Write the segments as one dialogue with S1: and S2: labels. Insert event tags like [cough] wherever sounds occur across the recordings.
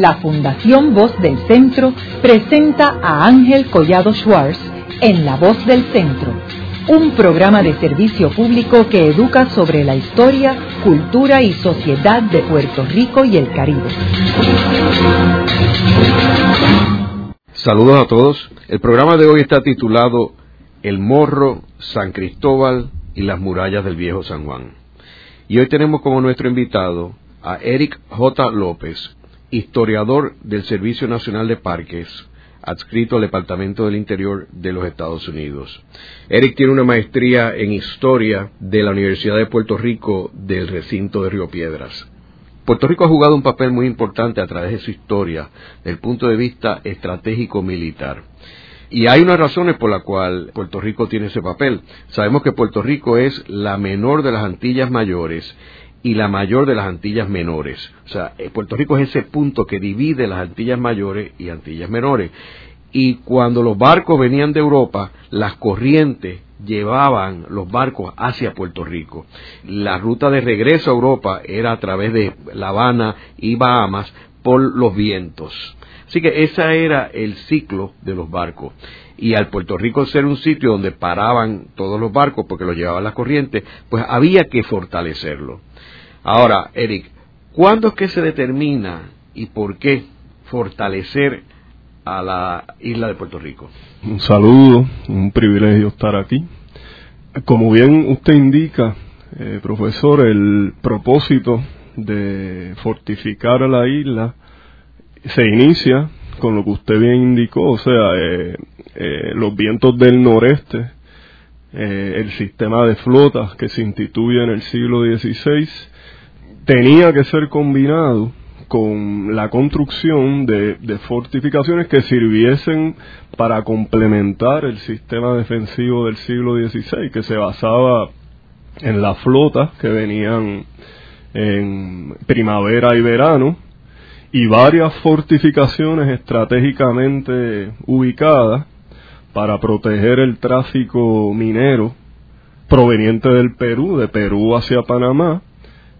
S1: la Fundación Voz del Centro presenta a Ángel Collado Schwartz en La Voz del Centro, un programa de servicio público que educa sobre la historia, cultura y sociedad de Puerto Rico y el Caribe.
S2: Saludos a todos. El programa de hoy está titulado El Morro, San Cristóbal y las murallas del Viejo San Juan. Y hoy tenemos como nuestro invitado a Eric J. López, historiador del Servicio Nacional de Parques, adscrito al Departamento del Interior de los Estados Unidos. Eric tiene una maestría en historia de la Universidad de Puerto Rico del recinto de Río Piedras. Puerto Rico ha jugado un papel muy importante a través de su historia, desde el punto de vista estratégico militar. Y hay unas razones por las cuales Puerto Rico tiene ese papel. Sabemos que Puerto Rico es la menor de las Antillas mayores y la mayor de las Antillas menores. O sea, eh, Puerto Rico es ese punto que divide las Antillas mayores y Antillas menores. Y cuando los barcos venían de Europa, las corrientes llevaban los barcos hacia Puerto Rico. La ruta de regreso a Europa era a través de La Habana y Bahamas por los vientos. Así que ese era el ciclo de los barcos. Y al Puerto Rico ser un sitio donde paraban todos los barcos porque los llevaban las corrientes, pues había que fortalecerlo. Ahora, Eric, ¿cuándo es que se determina y por qué fortalecer a la isla de Puerto Rico?
S3: Un saludo, un privilegio estar aquí. Como bien usted indica, eh, profesor, el propósito de fortificar a la isla se inicia con lo que usted bien indicó, o sea, eh, eh, los vientos del noreste, el sistema de flotas que se instituye en el siglo XVI, tenía que ser combinado con la construcción de, fortificaciones que sirviesen para complementar el sistema defensivo del siglo XVI, que se basaba en las flotas que venían en primavera y verano, y varias fortificaciones estratégicamente ubicadas para proteger el tráfico minero proveniente del Perú, de Perú hacia Panamá,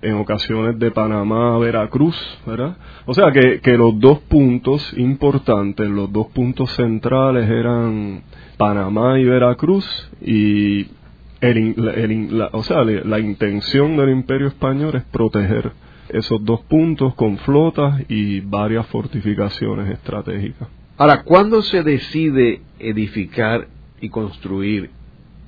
S3: en ocasiones de Panamá a Veracruz, ¿verdad? O sea que, que los dos puntos importantes, los dos puntos centrales eran Panamá y Veracruz y el, o sea, la intención del imperio español es proteger esos dos puntos con flotas y varias fortificaciones estratégicas.
S2: Ahora, ¿cuándo se decide edificar y construir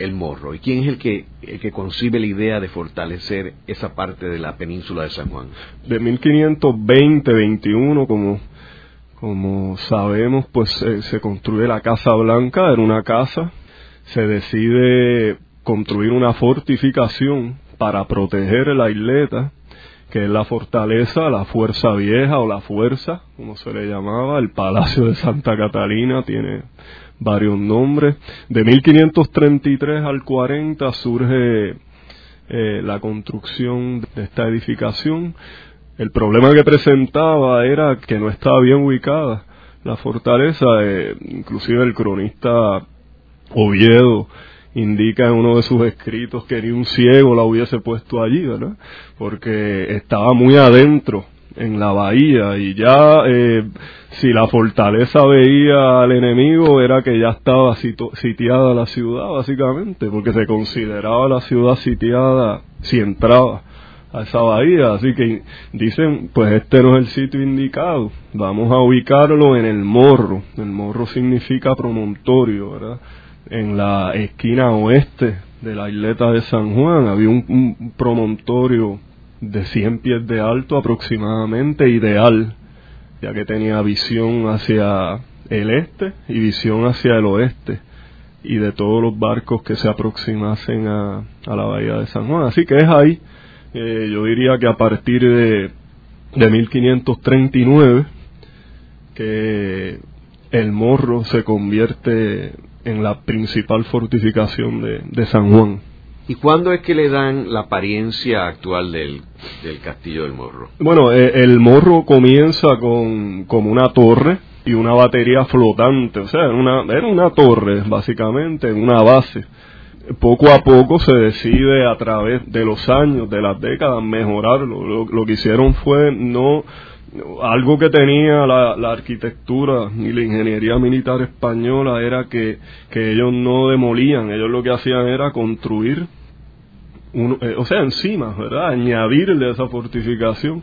S2: el morro? ¿Y quién es el que, el que concibe la idea de fortalecer esa parte de la península de San Juan?
S3: De 1520-21, como, como sabemos, pues se construye la Casa Blanca, era una casa, se decide construir una fortificación para proteger la isleta, que es la fortaleza, la fuerza vieja o la fuerza, como se le llamaba, el Palacio de Santa Catalina tiene varios nombres. De 1533 al 40 surge eh, la construcción de esta edificación. El problema que presentaba era que no estaba bien ubicada la fortaleza, eh, inclusive el cronista Oviedo indica en uno de sus escritos que ni un ciego la hubiese puesto allí, ¿verdad? Porque estaba muy adentro en la bahía y ya eh, si la fortaleza veía al enemigo era que ya estaba sitiada la ciudad básicamente porque se consideraba la ciudad sitiada si entraba a esa bahía. Así que dicen pues este no es el sitio indicado. Vamos a ubicarlo en el morro. El morro significa promontorio verdad en la esquina oeste de la isleta de San Juan. Había un promontorio de 100 pies de alto aproximadamente, ideal, ya que tenía visión hacia el este y visión hacia el oeste y de todos los barcos que se aproximasen a, a la bahía de San Juan. Así que es ahí, eh, yo diría que a partir de, de 1539, que el morro se convierte en la principal fortificación de, de San Juan.
S2: ¿Y cuándo es que le dan la apariencia actual del, Castillo del Morro?
S3: Bueno, eh, el Morro comienza con como una torre y una batería flotante, o sea, era una, torre básicamente, una base. Poco a poco se decide a través de los años, de las décadas, mejorarlo. Lo, que hicieron fue no algo que tenía la, la, arquitectura y la ingeniería militar española era que ellos no demolían, ellos lo que hacían era construir eh, o sea, encima, ¿verdad? Añadirle esa fortificación.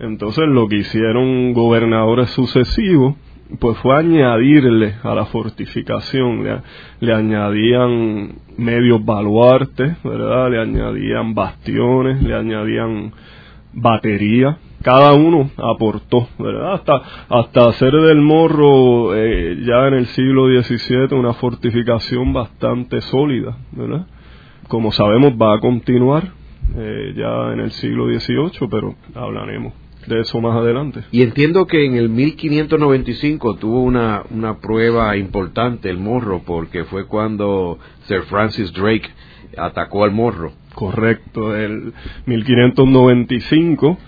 S3: Entonces lo que hicieron gobernadores sucesivos, pues fue añadirle a la fortificación, le, añadían medios baluartes, ¿verdad? Le añadían bastiones, le añadían baterías. Cada uno aportó, ¿verdad? Hasta, hasta hacer del morro eh, ya en el siglo XVII una fortificación bastante sólida, ¿verdad? Como sabemos, va a continuar eh, ya en el siglo XVIII, pero hablaremos de eso más adelante.
S2: Y entiendo que en el 1595 tuvo una, una prueba importante el morro, porque fue cuando Sir Francis Drake atacó al morro.
S3: Correcto, el 1595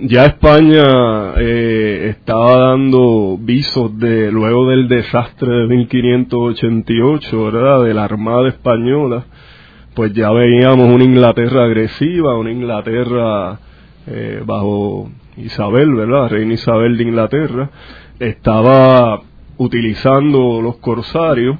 S3: ya España eh, estaba dando visos de luego del desastre de 1588, ¿verdad? De la Armada española pues ya veíamos una Inglaterra agresiva, una Inglaterra eh, bajo Isabel, ¿verdad? Reina Isabel de Inglaterra, estaba utilizando los corsarios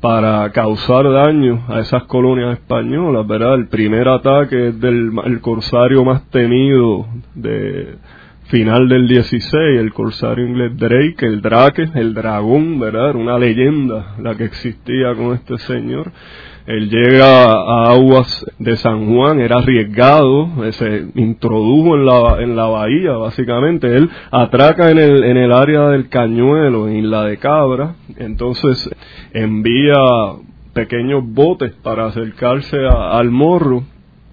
S3: para causar daño a esas colonias españolas, ¿verdad? El primer ataque es del el corsario más temido de final del 16, el corsario inglés Drake, el Drake, el dragón, ¿verdad? Era una leyenda la que existía con este señor él llega a aguas de San Juan, era arriesgado, se introdujo en la, en la bahía, básicamente. Él atraca en el, en el área del Cañuelo, en la de Cabra, entonces envía pequeños botes para acercarse al morro.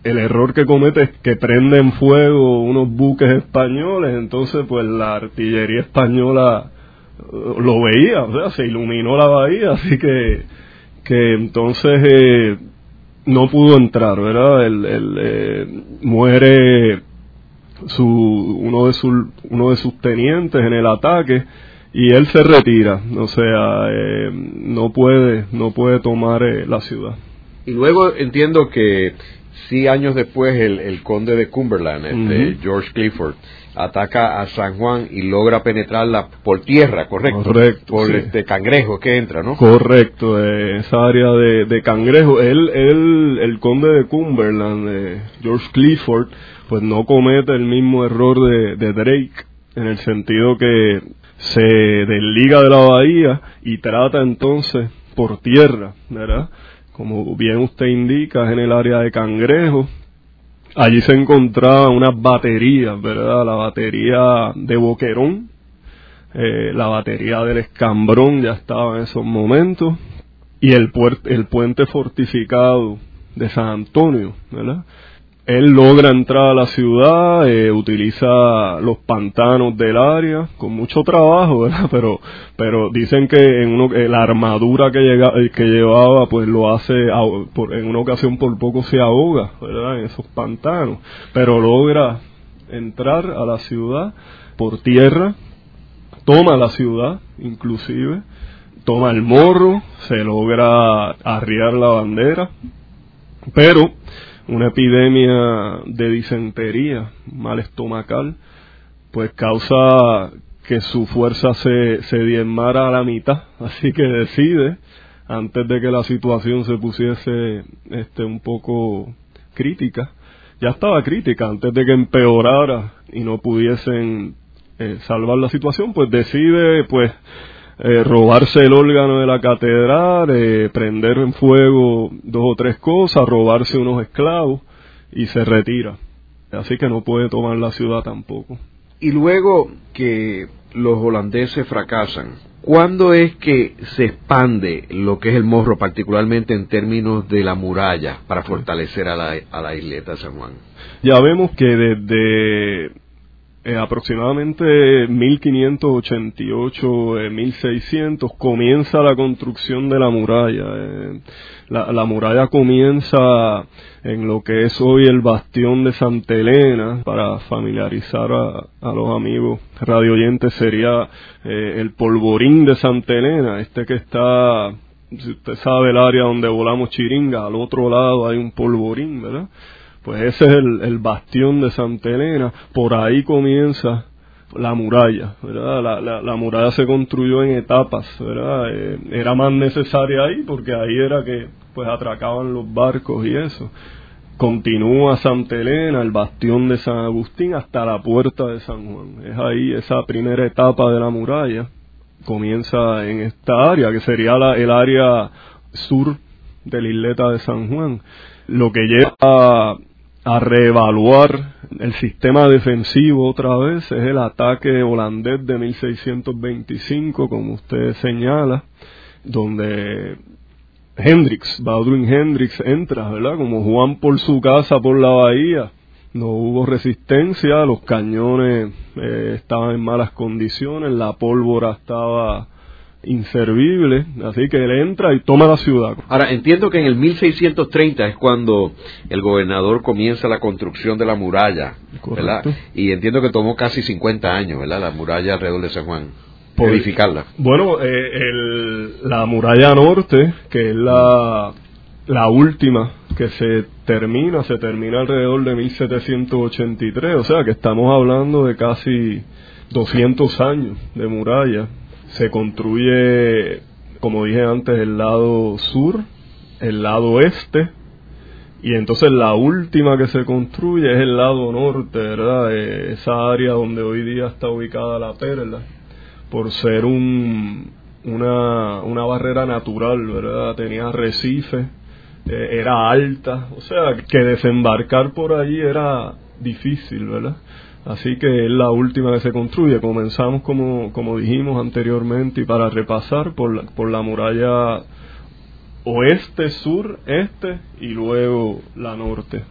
S3: El error que comete es que prenden fuego unos buques españoles, entonces pues la artillería española lo veía, o sea, se iluminó la bahía, así que que entonces eh, no pudo entrar, ¿verdad? El, eh, muere su, uno, de sus, uno de sus tenientes en el ataque y él se retira, o sea, eh, no puede, no puede tomar la ciudad.
S2: Y luego entiendo que sí años después el, el conde de Cumberland, este, George Clifford, ataca a San Juan y logra penetrarla por tierra, ¿correcto?
S3: Correcto.
S2: Por este cangrejo que entra, ¿no?
S3: Correcto, esa área de, cangrejo. Él, él, el conde de Cumberland, George Clifford, pues no comete el mismo error de, de Drake, en el sentido que se desliga de la bahía y trata entonces por tierra, ¿verdad? Como bien usted indica, es en el área de cangrejo, Allí se encontraba unas baterías, ¿verdad? La batería de Boquerón, eh, la batería del Escambrón ya estaba en esos momentos, y el, el puente fortificado de San Antonio, ¿verdad? Él logra entrar a la ciudad, eh, utiliza los pantanos del área con mucho trabajo, ¿verdad? [laughs] Pero, pero dicen que en uno, eh, la armadura que, llega, eh, que llevaba, pues lo hace, en una ocasión por poco se ahoga, ¿verdad? En esos pantanos. Pero logra entrar a la ciudad por tierra, toma la ciudad, inclusive, toma el morro, se logra arriar la bandera, pero una epidemia de disentería, mal estomacal, pues causa que su fuerza se, se diezmara a la mitad. [laughs] Así que decide, antes de que la situación se pusiese este, un poco crítica, ya estaba crítica, antes de que empeorara y no pudiesen eh, salvar la situación, pues decide pues eh, robarse el órgano de la catedral, eh, prender en fuego dos o tres cosas, robarse unos esclavos y se retira. Así que no puede tomar la ciudad tampoco.
S2: Y luego que los holandeses fracasan, ¿cuándo es que se expande lo que es el morro, particularmente en términos de la muralla, para fortalecer a la, a la isleta de San Juan?
S3: Ya vemos que desde eh, aproximadamente 1588, 1600, eh, comienza la construcción de la muralla. Eh, la, muralla comienza en lo que es hoy el bastión de Santa Elena, para familiarizar a, los amigos radioyentes, sería el polvorín de Santa Elena, este que está, si usted sabe el área donde volamos chiringa, al otro lado hay un polvorín, ¿verdad? Pues ese es el, bastión de Santa Elena, por ahí comienza la muralla, ¿verdad? La, la, muralla se construyó en etapas, ¿verdad? Eh, era más necesaria ahí porque ahí era que pues atracaban los barcos y eso. Continúa Santa Elena, el bastión de San Agustín, hasta la puerta de San Juan. Es ahí esa primera etapa de la muralla. Comienza en esta área, que sería la, el área sur de la isleta de San Juan. Lo que lleva a, a reevaluar el sistema defensivo otra vez es el ataque holandés de 1625, como usted señala, donde Hendrix, Baudruin Hendrix entra, ¿verdad? Como Juan por su casa por la bahía. No hubo resistencia, los cañones eh, estaban en malas condiciones, la pólvora estaba inservible, así que él entra y toma la ciudad.
S2: Ahora, entiendo que en el 1630 es cuando el gobernador comienza la construcción de la muralla, ¿verdad? Y entiendo que tomó casi 50 años, ¿verdad? La muralla alrededor de San Juan. Edificarla.
S3: Bueno, eh, la muralla norte, que es la, la última que se termina, se termina alrededor de 1783, o sea que estamos hablando de casi 200 años de muralla se construye, como dije antes, el lado sur, el lado este, y entonces la última que se construye es el lado norte, ¿verdad? esa área donde hoy día está ubicada la perla, por ser un, una, una barrera natural, ¿verdad? Tenía arrecife, eh, era alta, o sea, que desembarcar por allí era difícil, ¿verdad? Así que es la última que se construye. Comenzamos, como, como dijimos anteriormente, y para repasar, por la, por la muralla oeste, sur, este y luego la norte.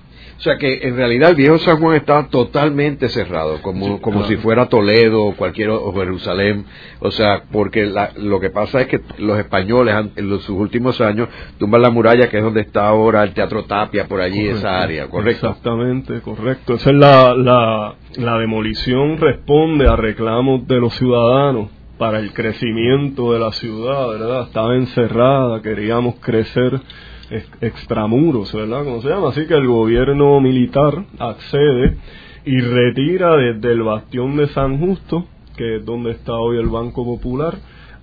S2: O sea que en realidad el viejo San Juan estaba totalmente cerrado, como, como si fuera Toledo o cualquier o Jerusalén. O sea, porque lo que pasa es que los españoles en los, sus últimos años tumban la muralla, que es donde está ahora el Teatro Tapia, por allí, esa área, ¿correcto?
S3: Exactamente, correcto. Esa es la, la, la demolición responde a reclamos de los ciudadanos para el crecimiento de la ciudad, ¿verdad? Estaba encerrada, queríamos crecer extramuros, ¿verdad? Como se llama. Así que el gobierno militar accede y retira desde el bastión de San Justo, que es donde está hoy el Banco Popular,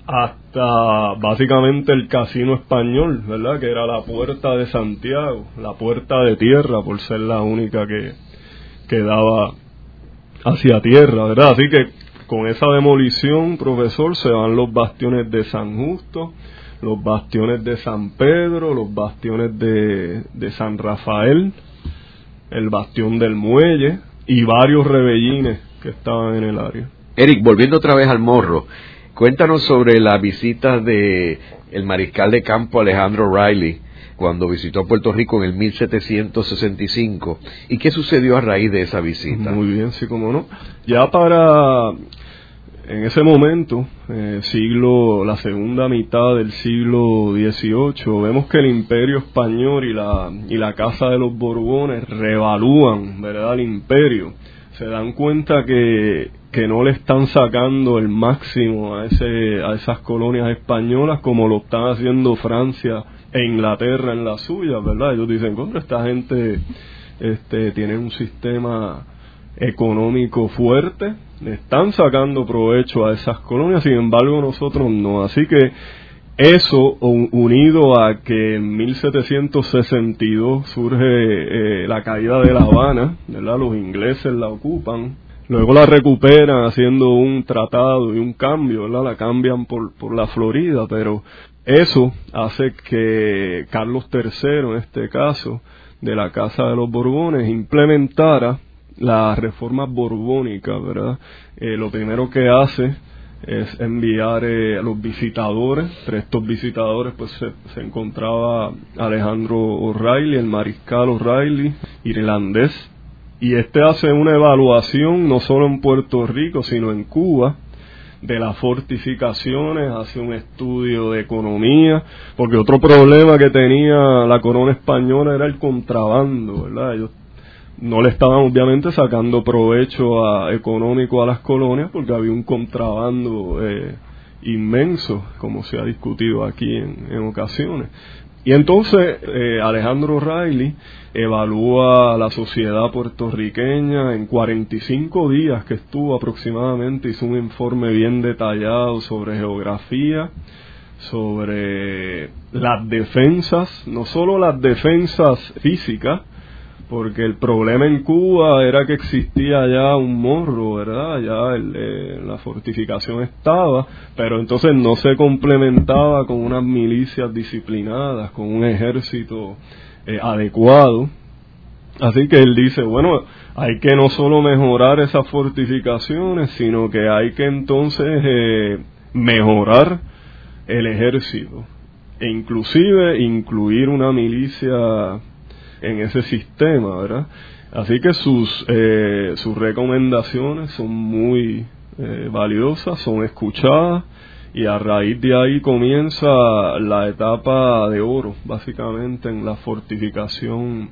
S3: hasta básicamente el casino español, ¿verdad? Que era la puerta de Santiago, la puerta de tierra, por ser la única que, que daba hacia tierra, ¿verdad? Así que con esa demolición, profesor, se van los bastiones de San Justo, los bastiones de San Pedro, los bastiones de, de San Rafael, el bastión del muelle y varios rebellines que estaban en el área.
S2: Eric, volviendo otra vez al morro, cuéntanos sobre la visita de el mariscal de campo Alejandro Riley cuando visitó Puerto Rico en el 1765 y qué sucedió a raíz de esa visita.
S3: Muy bien, sí, como no. Ya para en ese momento, eh, siglo, la segunda mitad del siglo XVIII, vemos que el imperio español y la, y la Casa de los Borbones revalúan, ¿verdad?, el imperio. Se dan cuenta que, que no le están sacando el máximo a, ese, a esas colonias españolas como lo están haciendo Francia e Inglaterra en las suyas, ¿verdad? Ellos dicen, contra esta gente este, tiene un sistema económico fuerte, están sacando provecho a esas colonias, sin embargo nosotros no. Así que eso unido a que en 1762 surge eh, la caída de La Habana, ¿verdad? los ingleses la ocupan, luego la recuperan haciendo un tratado y un cambio, ¿verdad? la cambian por, por la Florida, pero eso hace que Carlos III, en este caso, de la Casa de los Borbones, implementara la reforma borbónica, ¿verdad? Eh, lo primero que hace es enviar eh, a los visitadores. Entre estos visitadores, pues se, encontraba Alejandro O'Reilly, el mariscal O'Reilly, irlandés. Y este hace una evaluación no solo en Puerto Rico, sino en Cuba, de las fortificaciones, hace un estudio de economía, porque otro problema que tenía la corona española era el contrabando, ¿verdad? Ellos no le estaban obviamente sacando provecho a, económico a las colonias porque había un contrabando eh, inmenso, como se ha discutido aquí en, ocasiones. Y entonces eh, Alejandro Riley evalúa la sociedad puertorriqueña en 45 días que estuvo aproximadamente, hizo un informe bien detallado sobre geografía, sobre las defensas, no solo las defensas físicas, porque el problema en Cuba era que existía ya un morro, ¿verdad? Ya eh, la fortificación estaba, pero entonces no se complementaba con unas milicias disciplinadas, con un ejército eh, adecuado. Así que él dice, bueno, hay que no solo mejorar esas fortificaciones, sino que hay que entonces eh, mejorar el ejército e inclusive incluir una milicia en ese sistema, ¿verdad? Así que sus, eh, sus recomendaciones son muy eh, valiosas, son escuchadas y a raíz de ahí comienza la etapa de oro, básicamente en la fortificación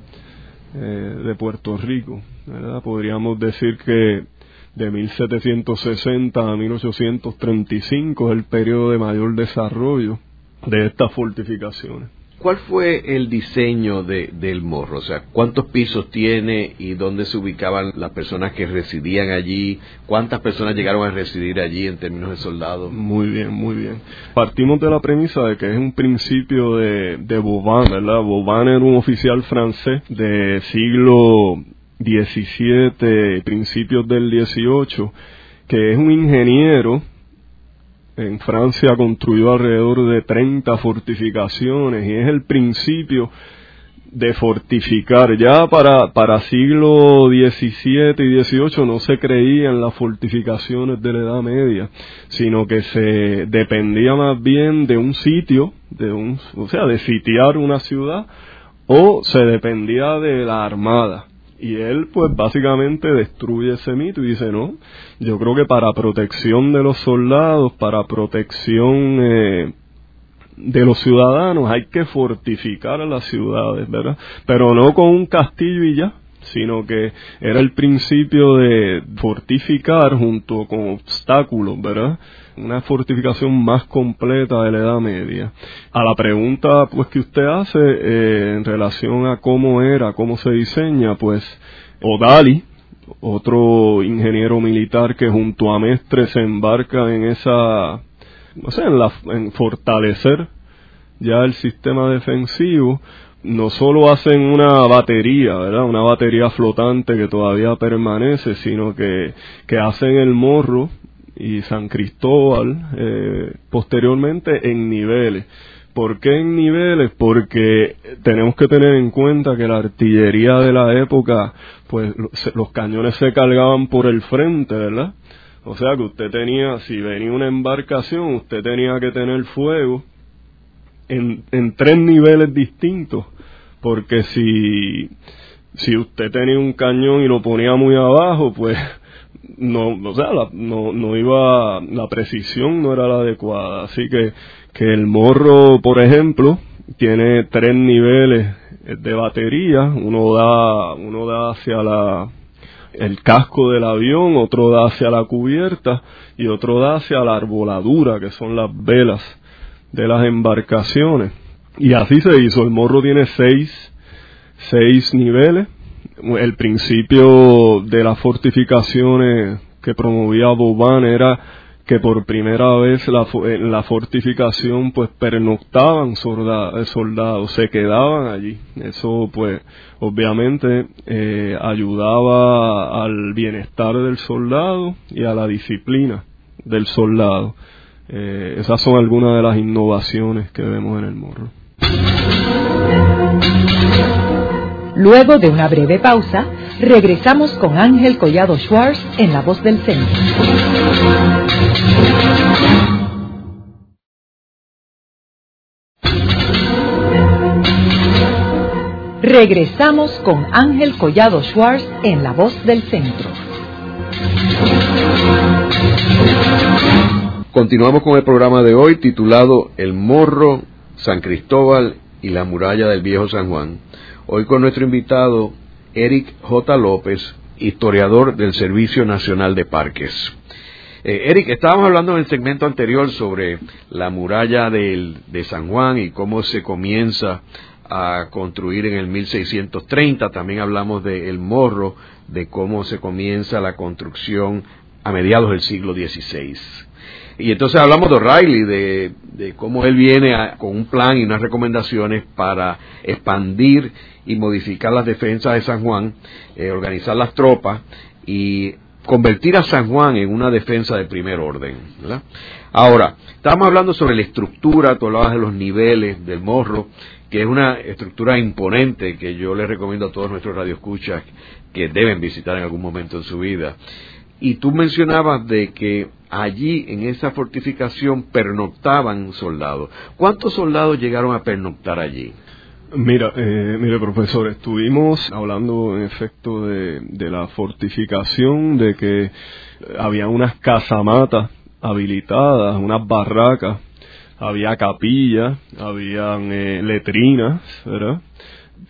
S3: eh, de Puerto Rico. ¿verdad? Podríamos decir que de 1760 a 1835 es el periodo de mayor desarrollo de estas fortificaciones.
S2: ¿Cuál fue el diseño de, del morro? O sea, ¿cuántos pisos tiene y dónde se ubicaban las personas que residían allí? ¿Cuántas personas llegaron a residir allí en términos de soldados?
S3: Muy bien, muy bien. Partimos de la premisa de que es un principio de, de Vauban, ¿verdad? Vauban era un oficial francés de siglo XVII, principios del XVIII, que es un ingeniero en Francia construyó alrededor de 30 fortificaciones y es el principio de fortificar. Ya para, para siglo XVII y XVIII no se creía en las fortificaciones de la Edad Media, sino que se dependía más bien de un sitio, de un, o sea, de sitiar una ciudad, o se dependía de la armada. Y él pues básicamente destruye ese mito y dice, no, yo creo que para protección de los soldados, para protección eh, de los ciudadanos hay que fortificar a las ciudades, ¿verdad? Pero no con un castillo y ya, sino que era el principio de fortificar junto con obstáculos, ¿verdad? Una fortificación más completa de la Edad Media. A la pregunta pues que usted hace eh, en relación a cómo era, cómo se diseña, pues Odali, otro ingeniero militar que junto a Mestre se embarca en esa, no sé, en, la, en fortalecer ya el sistema defensivo, no solo hacen una batería, ¿verdad? Una batería flotante que todavía permanece, sino que, que hacen el morro y San Cristóbal eh, posteriormente en niveles. ¿Por qué en niveles? Porque tenemos que tener en cuenta que la artillería de la época, pues los cañones se cargaban por el frente, ¿verdad? O sea que usted tenía, si venía una embarcación, usted tenía que tener fuego en, en tres niveles distintos, porque si, si usted tenía un cañón y lo ponía muy abajo, pues no, o sea, la, no, no iba, la precisión no era la adecuada. Así que, que el morro, por ejemplo, tiene tres niveles de batería, uno da, uno da hacia la, el casco del avión, otro da hacia la cubierta y otro da hacia la arboladura, que son las velas de las embarcaciones. Y así se hizo. El morro tiene seis, seis niveles. El principio de las fortificaciones que promovía Boban era que por primera vez la, en la fortificación pues pernoctaban eh, soldados, se quedaban allí. Eso pues obviamente eh, ayudaba al bienestar del soldado y a la disciplina del soldado. Eh, esas son algunas de las innovaciones que vemos en el morro.
S1: Luego de una breve pausa, regresamos con Ángel Collado Schwartz en La Voz del Centro. Regresamos con Ángel Collado Schwartz en La Voz del Centro.
S2: Continuamos con el programa de hoy titulado El Morro, San Cristóbal y la Muralla del Viejo San Juan. Hoy con nuestro invitado Eric J. López, historiador del Servicio Nacional de Parques. Eh, Eric, estábamos hablando en el segmento anterior sobre la muralla de San Juan y cómo se comienza a construir en el 1630. También hablamos de El Morro, de cómo se comienza la construcción a mediados del siglo XVI. Y entonces hablamos de O'Reilly, de, cómo él viene con un plan y unas recomendaciones para expandir y modificar las defensas de San Juan, eh, organizar las tropas y convertir a San Juan en una defensa de primer orden. Ahora, estamos hablando sobre la estructura, tú hablabas de los niveles del morro, que es una estructura imponente que yo les recomiendo a todos nuestros radioescuchas que deben visitar en algún momento en su vida. Y tú mencionabas de que allí en esa fortificación pernoctaban soldados. ¿Cuántos soldados llegaron a pernoctar allí?
S3: Mira, eh, mire profesor, estuvimos hablando en efecto de, la fortificación, de que había unas casamatas habilitadas, unas barracas, había capillas, habían eh, letrinas, ¿verdad?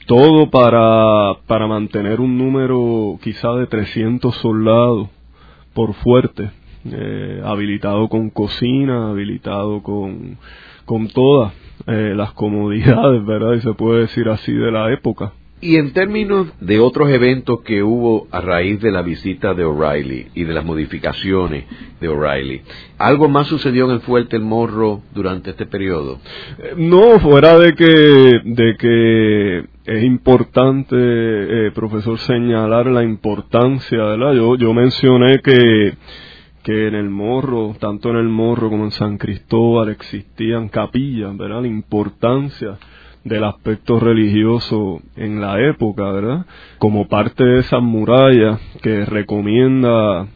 S3: Todo para, para mantener un número quizá de 300 soldados por fuerte, eh, habilitado con cocina, habilitado con, con todas eh, las comodidades, ¿verdad? Y se puede decir así de la época.
S2: Y en términos de otros eventos que hubo a raíz de la visita de O'Reilly y de las modificaciones de O'Reilly, ¿algo más sucedió en el Fuerte El Morro durante este periodo?
S3: Eh, no, fuera de que, de que es importante, eh, profesor, señalar la importancia, ¿verdad? Yo, yo mencioné que, que en el Morro, tanto en el Morro como en San Cristóbal existían capillas, ¿verdad? La importancia del aspecto religioso en la época, ¿verdad? Como parte de esas murallas que recomienda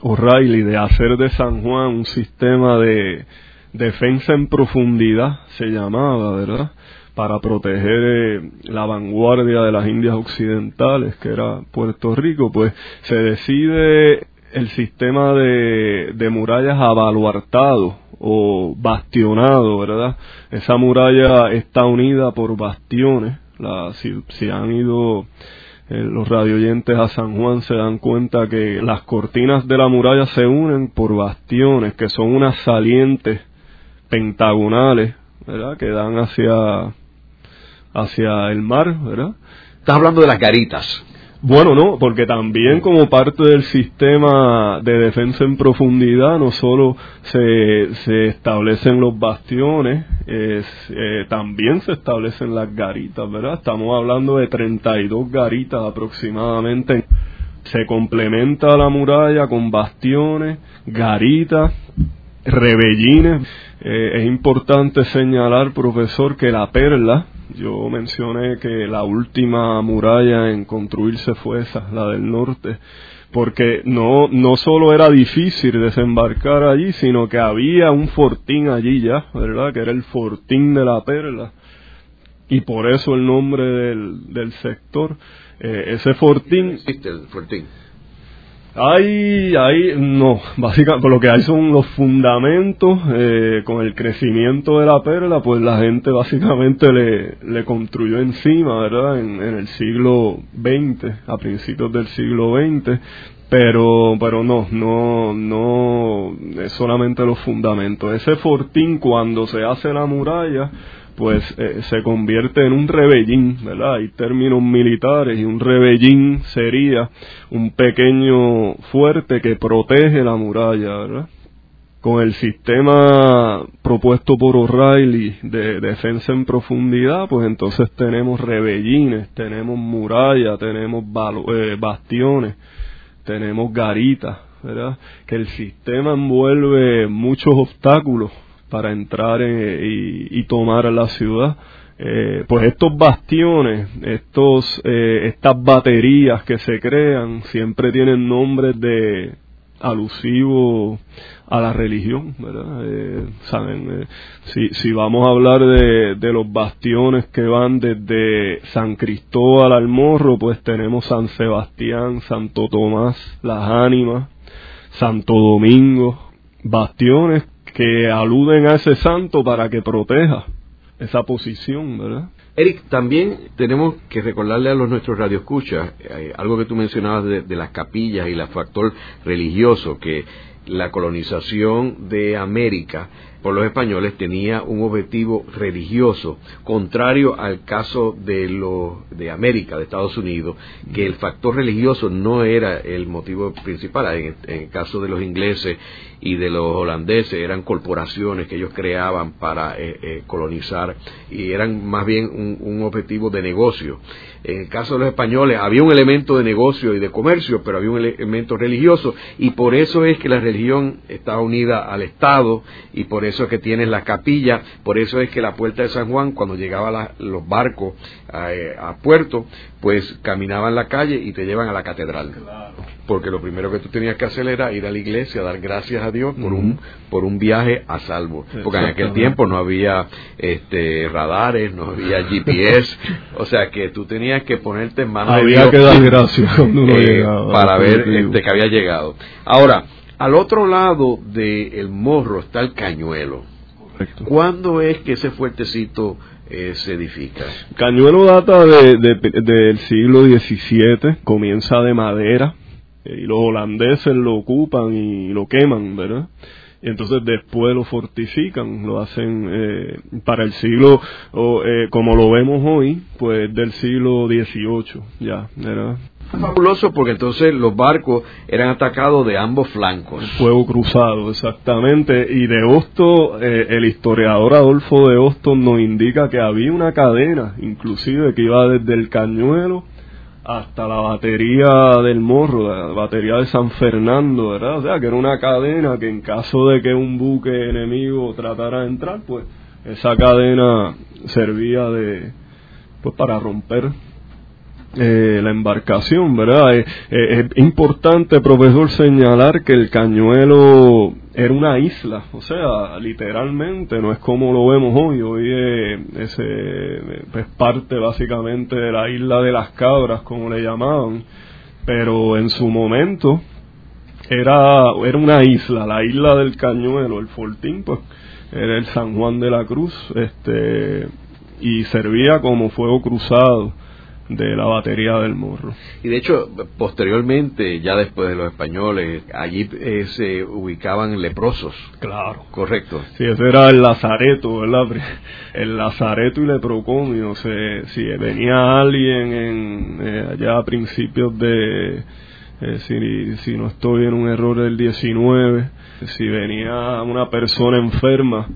S3: O'Reilly de hacer de San Juan un sistema de defensa en profundidad, se llamaba, ¿verdad? para proteger eh, la vanguardia de las Indias Occidentales, que era Puerto Rico, pues se decide el sistema de, de murallas abaluartado o bastionado, ¿verdad? Esa muralla está unida por bastiones. La, si, han ido eh, los radioyentes a San Juan se dan cuenta que las cortinas de la muralla se unen por bastiones, que son unas salientes pentagonales, ¿verdad? Que dan hacia hacia el mar, ¿verdad?
S2: Estás hablando de las garitas.
S3: Bueno, no, porque también como parte del sistema de defensa en profundidad, no solo se, se establecen los bastiones, eh, también se establecen las garitas, ¿verdad? Estamos hablando de 32 garitas aproximadamente. Se complementa la muralla con bastiones, garitas, rebellines. Eh, es importante señalar, profesor, que la perla, yo mencioné que la última muralla en construirse fue esa, la del norte, porque no, no solo era difícil desembarcar allí, sino que había un fortín allí ya, ¿verdad? Que era el fortín de la perla. Y por eso el nombre del, del sector. Eh, ese fortín...
S2: Existe el fortín
S3: hay, hay, no, básicamente lo que hay son los fundamentos, eh, con el crecimiento de la perla, pues la gente básicamente le, le construyó encima, ¿verdad? En, el siglo XX, a principios del siglo XX, pero, pero no, no, no es solamente los fundamentos. Ese fortín cuando se hace la muralla, pues eh, se convierte en un rebellín, ¿verdad? Hay términos militares y un rebellín sería un pequeño fuerte que protege la muralla, ¿verdad? Con el sistema propuesto por O'Reilly de defensa en profundidad, pues entonces tenemos rebellines, tenemos murallas, tenemos eh, bastiones, tenemos garitas, ¿verdad? Que el sistema envuelve muchos obstáculos para entrar y, tomar la ciudad. Eh, pues estos bastiones, estos, eh, estas baterías que se crean, siempre tienen nombres de alusivos a la religión, ¿verdad? Eh, saben, si, si vamos a hablar de, de los bastiones que van desde San Cristóbal al Morro, pues tenemos San Sebastián, Santo Tomás, las Ánimas, Santo Domingo, bastiones que aluden a ese santo para que proteja esa posición, ¿verdad?
S2: Eric, también tenemos que recordarle a los nuestros radioescuchas eh, algo que tú mencionabas de, las capillas y el factor religioso, que la colonización de América por los españoles tenía un objetivo religioso, contrario al caso de, lo, de América, de Estados Unidos, que el factor religioso no era el motivo principal. En, el caso de los ingleses y de los holandeses eran corporaciones que ellos creaban para eh, eh, colonizar y eran más bien un, un objetivo de negocio. En el caso de los españoles había un elemento de negocio y de comercio, pero había un elemento religioso y por eso es que la religión está unida al Estado y por eso es que tienes la capilla, por eso es que la puerta de San Juan, cuando llegaban los barcos eh, a, puerto, pues caminaban la calle y te llevan a la catedral. Porque lo primero que tú tenías que hacer era ir a la iglesia, dar gracias a Dios por un por un viaje a salvo. Porque en aquel tiempo no había este radares, no había [laughs] GPS, o sea que tú tenías que ponerte en manos
S3: de Dios. que dar gracias
S2: eh, para ver este, que había llegado. Ahora, al otro lado del morro está el cañuelo. ¿Cuándo es que ese fuertecito
S3: Cañuelo data de, del siglo XVII, comienza de madera, eh, y los holandeses lo ocupan y lo queman, ¿verdad? Y entonces después lo fortifican, lo hacen eh, para el siglo, como lo vemos hoy, pues del siglo XVIII, ya, ¿verdad?
S2: fabuloso porque entonces los barcos eran atacados de ambos flancos.
S3: Fuego cruzado, exactamente. Y de Hosto, eh, el historiador Adolfo de Hosto nos indica que había una cadena, inclusive que iba desde el cañuelo hasta la batería del morro, la batería de San Fernando, ¿verdad? O sea, que era una cadena que en caso de que un buque enemigo tratara de entrar, pues esa cadena servía de pues para romper eh, la embarcación, ¿verdad? Eh, eh, es importante, profesor, señalar que el cañuelo era una isla, o sea, literalmente, no es como lo vemos hoy, hoy es, es parte básicamente de la isla de las cabras, como le llamaban, pero en su momento era, era una isla, la isla del cañuelo, el fortín, pues era el San Juan de la Cruz, este, y servía como fuego cruzado de la batería del morro.
S2: Y de hecho, posteriormente, ya después de los españoles, allí eh, se ubicaban leprosos.
S3: Claro.
S2: Correcto.
S3: Sí, ese era el lazareto, ¿verdad? El lazareto y leprocomio. Si venía alguien en, eh, allá a principios de, eh, si, si no estoy en un error del 19, si venía una persona enferma,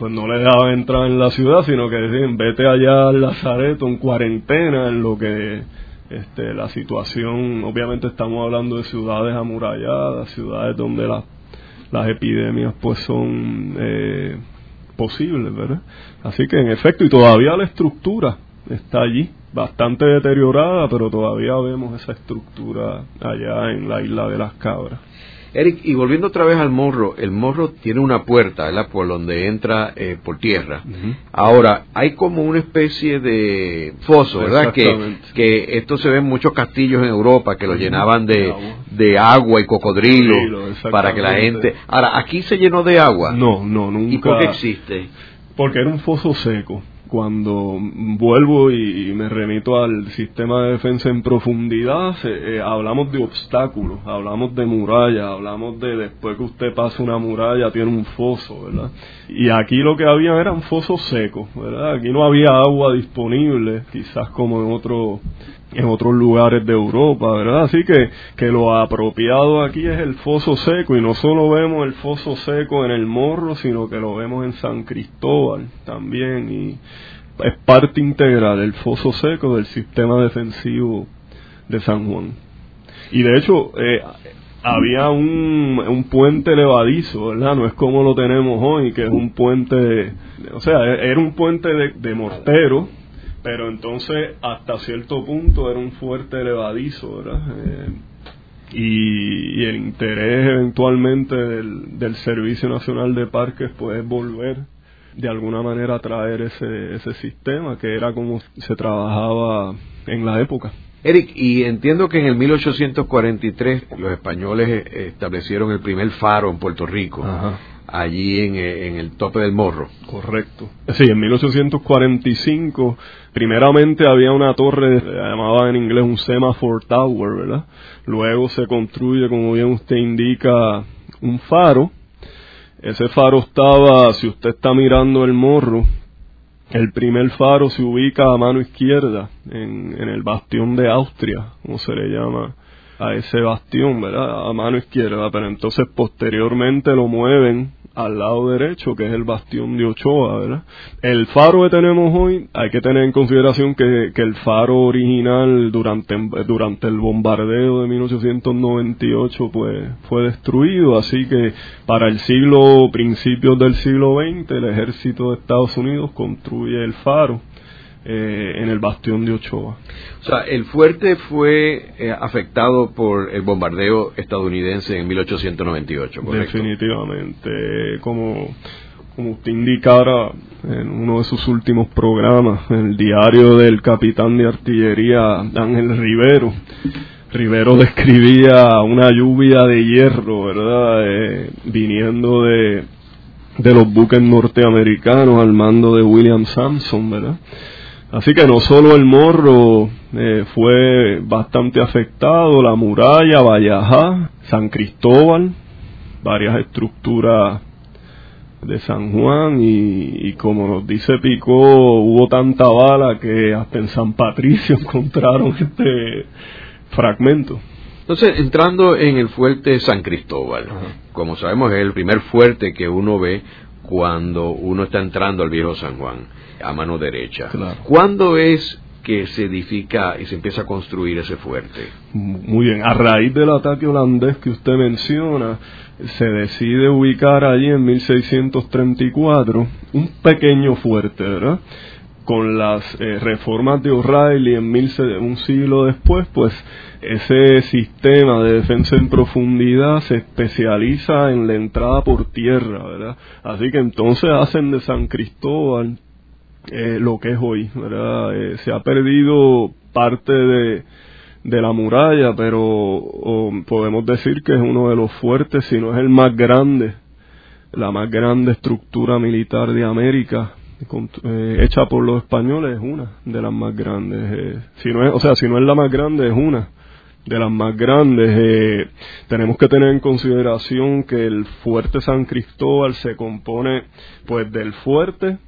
S3: pues no le daba entrar en la ciudad, sino que decían, vete allá al Lazareto en cuarentena, en lo que este, la situación, obviamente estamos hablando de ciudades amuralladas, ciudades donde las epidemias pues son eh, posibles, ¿verdad? Así que en efecto, y todavía la estructura está allí, bastante deteriorada, pero todavía vemos esa estructura allá en la isla de las cabras.
S2: Eric, y volviendo otra vez al morro, el morro tiene una puerta, ¿verdad? Por donde entra eh, por tierra. Ahora, hay como una especie de foso, ¿verdad? Que, que esto se ve en muchos castillos en Europa que lo llenaban de, de agua y cocodrilo para que la gente... Ahora, ¿aquí se llenó de agua?
S3: No, no, nunca.
S2: ¿Y por qué existe?
S3: Porque era un foso seco cuando vuelvo y, me remito al sistema de defensa en profundidad, eh, hablamos de obstáculos, hablamos de murallas, hablamos de después que usted pasa una muralla tiene un foso, ¿verdad? Y aquí lo que había eran fosos secos, ¿verdad? Aquí no había agua disponible, quizás como en otro en otros lugares de Europa, ¿verdad? Así que, que lo apropiado aquí es el foso seco y no solo vemos el foso seco en el Morro, sino que lo vemos en San Cristóbal también y es parte integral el foso seco del sistema defensivo de San Juan. Y de hecho, eh, había un, un puente levadizo, ¿verdad? No es como lo tenemos hoy, que es un puente, o sea, era un puente de mortero, pero entonces hasta cierto punto era un fuerte elevadizo, ¿verdad? Eh, y, el interés eventualmente del, del, Servicio Nacional de Parques pues volver de alguna manera a traer ese, ese sistema que era como se trabajaba en la época.
S2: Eric, y entiendo que en el 1843 los españoles establecieron el primer faro en Puerto Rico. Ajá allí eh, en, el tope del morro.
S3: Correcto. Sí, en 1845 primeramente había una torre, se llamaba en inglés un semaphore tower, ¿verdad? Luego se construye, como bien usted indica, un faro. Ese faro estaba, si usted está mirando el morro, el primer faro se ubica a mano izquierda, en, en el bastión de Austria, como se le llama a ese bastión, ¿verdad? A mano izquierda, pero entonces posteriormente lo mueven al lado derecho, que es el bastión de Ochoa, ¿verdad? El faro que tenemos hoy, hay que tener en consideración que, que el faro original durante, durante el bombardeo de 1898 pues fue destruido, así que para el siglo, principios del siglo XX, el ejército de Estados Unidos construye el faro eh, en el bastión de Ochoa.
S2: O sea, el fuerte fue eh, afectado por el bombardeo estadounidense en 1898, ¿correcto?
S3: Definitivamente. Como, como usted indicara en uno de sus últimos programas, en el diario del capitán de artillería Ángel Rivero, Rivero describía una lluvia de hierro, ¿verdad? Eh, viniendo de, de los buques norteamericanos al mando de William Sampson, ¿verdad? Así que no solo el morro eh, fue bastante afectado, la muralla, Vallajá, San Cristóbal, varias estructuras de San Juan y, y, como nos dice Picó, hubo tanta bala que hasta en San Patricio [laughs] encontraron este fragmento.
S2: Entonces, entrando en el fuerte San Cristóbal, Ajá. como sabemos es el primer fuerte que uno ve cuando uno está entrando al viejo San Juan a mano derecha.
S3: Claro.
S2: ¿Cuándo es que se edifica y se empieza a construir ese fuerte?
S3: Muy bien, a raíz del ataque holandés que usted menciona, se decide ubicar allí en 1634 un pequeño fuerte, ¿verdad? Con las eh, reformas de O'Reilly en mil, un siglo después, pues ese sistema de defensa en profundidad se especializa en la entrada por tierra, ¿verdad? Así que entonces hacen de San Cristóbal eh, lo que es hoy, ¿verdad? Eh, se ha perdido parte de, de la muralla, pero o, podemos decir que es uno de los fuertes, si no es el más grande, la más grande estructura militar de América, eh, hecha por los españoles, es una de las más grandes. Eh, si no es, o sea, si no es la más grande, es una de las más grandes. Eh, tenemos que tener en consideración que el fuerte San Cristóbal se compone, pues, del fuerte,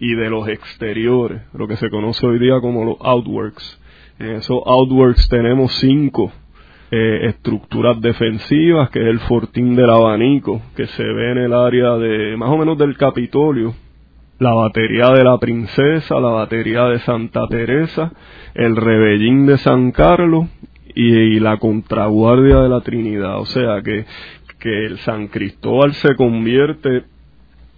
S3: y de los exteriores, lo que se conoce hoy día como los outworks. En esos outworks tenemos cinco eh, estructuras defensivas, que es el fortín del abanico, que se ve en el área de más o menos del Capitolio, la batería de la Princesa, la batería de Santa Teresa, el rebellín de San Carlos y, la contraguardia de la Trinidad. O sea que, que el San Cristóbal se convierte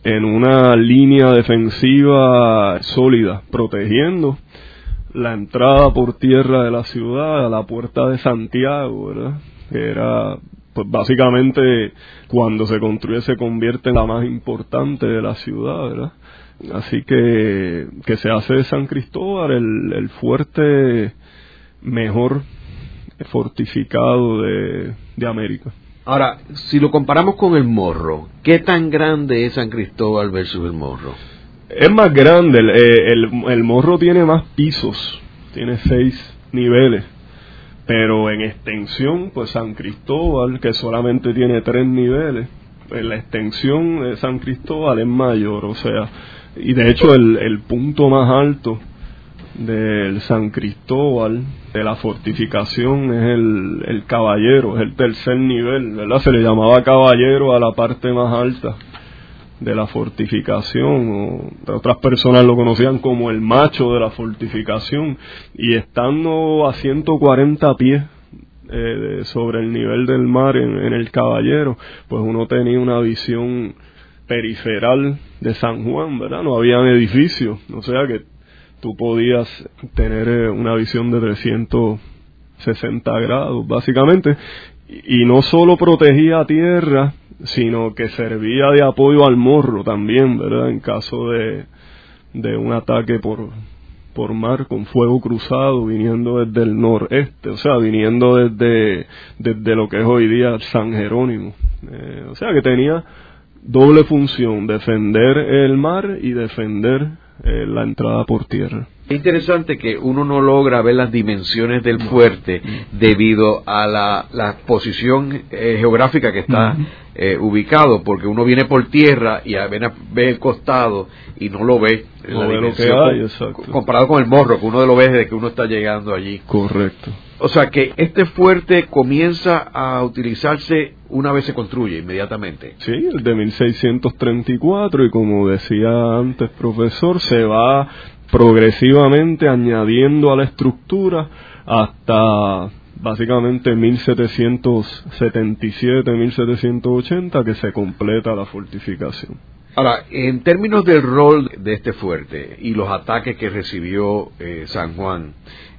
S3: en una línea defensiva sólida, protegiendo la entrada por tierra de la ciudad a la puerta de Santiago, ¿verdad? Era, pues básicamente, cuando se construye se convierte en la más importante de la ciudad, ¿verdad? Así que, que se hace de San Cristóbal el, el fuerte mejor fortificado de, de América.
S2: Ahora, si lo comparamos con el Morro, ¿qué tan grande es San Cristóbal versus el Morro?
S3: Es más grande, el, el, el Morro tiene más pisos, tiene seis niveles, pero en extensión, pues San Cristóbal, que solamente tiene tres niveles, pues la extensión de San Cristóbal es mayor, o sea, y de hecho el, el punto más alto del San Cristóbal, de la fortificación, es el, el caballero, es el tercer nivel, ¿verdad? Se le llamaba caballero a la parte más alta de la fortificación, o otras personas lo conocían como el macho de la fortificación, y estando a 140 pies eh, sobre el nivel del mar en, en el caballero, pues uno tenía una visión periferal de San Juan, ¿verdad? No habían edificios, o sea que tú podías tener eh, una visión de 360 grados, básicamente, y no solo protegía tierra, sino que servía de apoyo al morro también, ¿verdad? En caso de, de un ataque por, por mar con fuego cruzado viniendo desde el noreste, o sea, viniendo desde, desde lo que es hoy día San Jerónimo. Eh, o sea, que tenía doble función, defender el mar y defender eh, la entrada por tierra.
S2: Es interesante que uno no logra ver las dimensiones del fuerte debido a la, posición eh, geográfica que está eh, ubicado, porque uno viene por tierra y apenas ve el costado y no lo ve.
S3: la dimensión,
S2: comparado con el morro, que uno lo ve desde que uno está llegando allí.
S3: Correcto.
S2: O sea que este fuerte comienza a utilizarse una vez se construye inmediatamente.
S3: Sí, el de 1634 y como decía antes profesor, se va progresivamente añadiendo a la estructura hasta básicamente 1777-1780 que se completa la fortificación.
S2: Ahora, en términos del rol de este fuerte y los ataques que recibió eh, San Juan,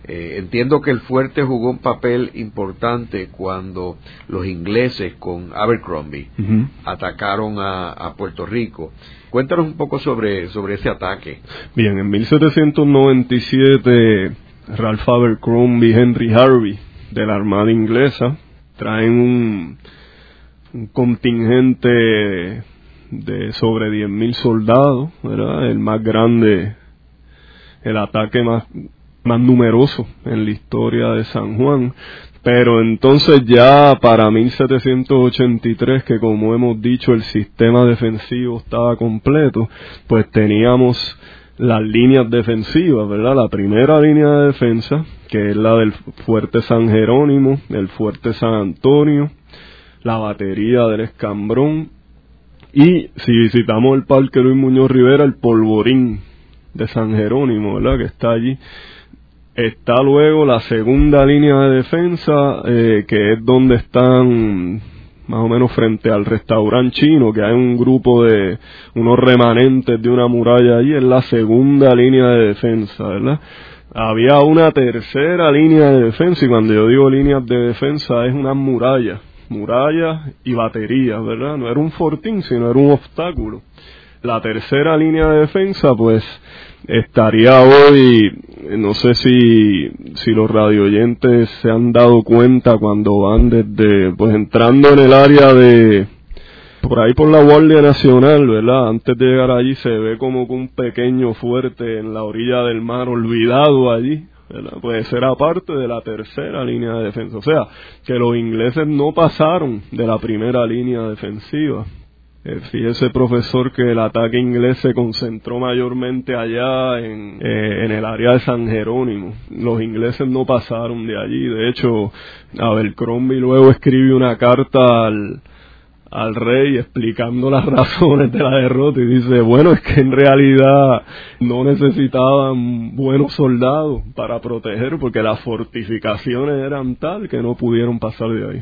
S2: eh, entiendo que el fuerte jugó un papel importante cuando los ingleses con Abercrombie atacaron a, Puerto Rico. Cuéntanos un poco sobre, sobre ese ataque.
S3: Bien, en 1797 Ralph Abercrombie y Henry Harvey de la Armada Inglesa traen un, un contingente de sobre 10.000 soldados, ¿verdad? El más grande, el ataque más más numeroso en la historia de San Juan. Pero entonces ya para 1783, que como hemos dicho el sistema defensivo estaba completo, pues teníamos las líneas defensivas, ¿verdad? La primera línea de defensa, que es la del fuerte San Jerónimo, el fuerte San Antonio, la batería del Escambrón, y si visitamos el Parque Luis Muñoz Rivera, el polvorín de San Jerónimo, ¿verdad? Que está allí. Está luego la segunda línea de defensa, eh, que es donde están más o menos frente al restaurante chino, que hay un grupo de unos remanentes de una muralla allí, es la segunda línea de defensa, ¿verdad? Había una tercera línea de defensa, y cuando yo digo líneas de defensa es una muralla, murallas y baterías, ¿verdad? No era un fortín, sino era un obstáculo. La tercera línea de defensa, pues, estaría hoy, no sé si, si los radioyentes se han dado cuenta cuando van desde, pues entrando en el área de, por ahí por la Guardia Nacional, ¿verdad? Antes de llegar allí se ve como un pequeño fuerte en la orilla del mar olvidado allí, ¿verdad? Pues era parte de la tercera línea de defensa. O sea, que los ingleses no pasaron de la primera línea defensiva. Eh, fíjese, profesor, que el ataque inglés se concentró mayormente allá en, eh, en el área de San Jerónimo. Los ingleses no pasaron de allí. De hecho, Abercrombie luego escribe una carta al, al rey explicando las [laughs] razones de la derrota y dice, bueno, es que en realidad no necesitaban buenos soldados para proteger porque las fortificaciones eran tal que no pudieron pasar de ahí.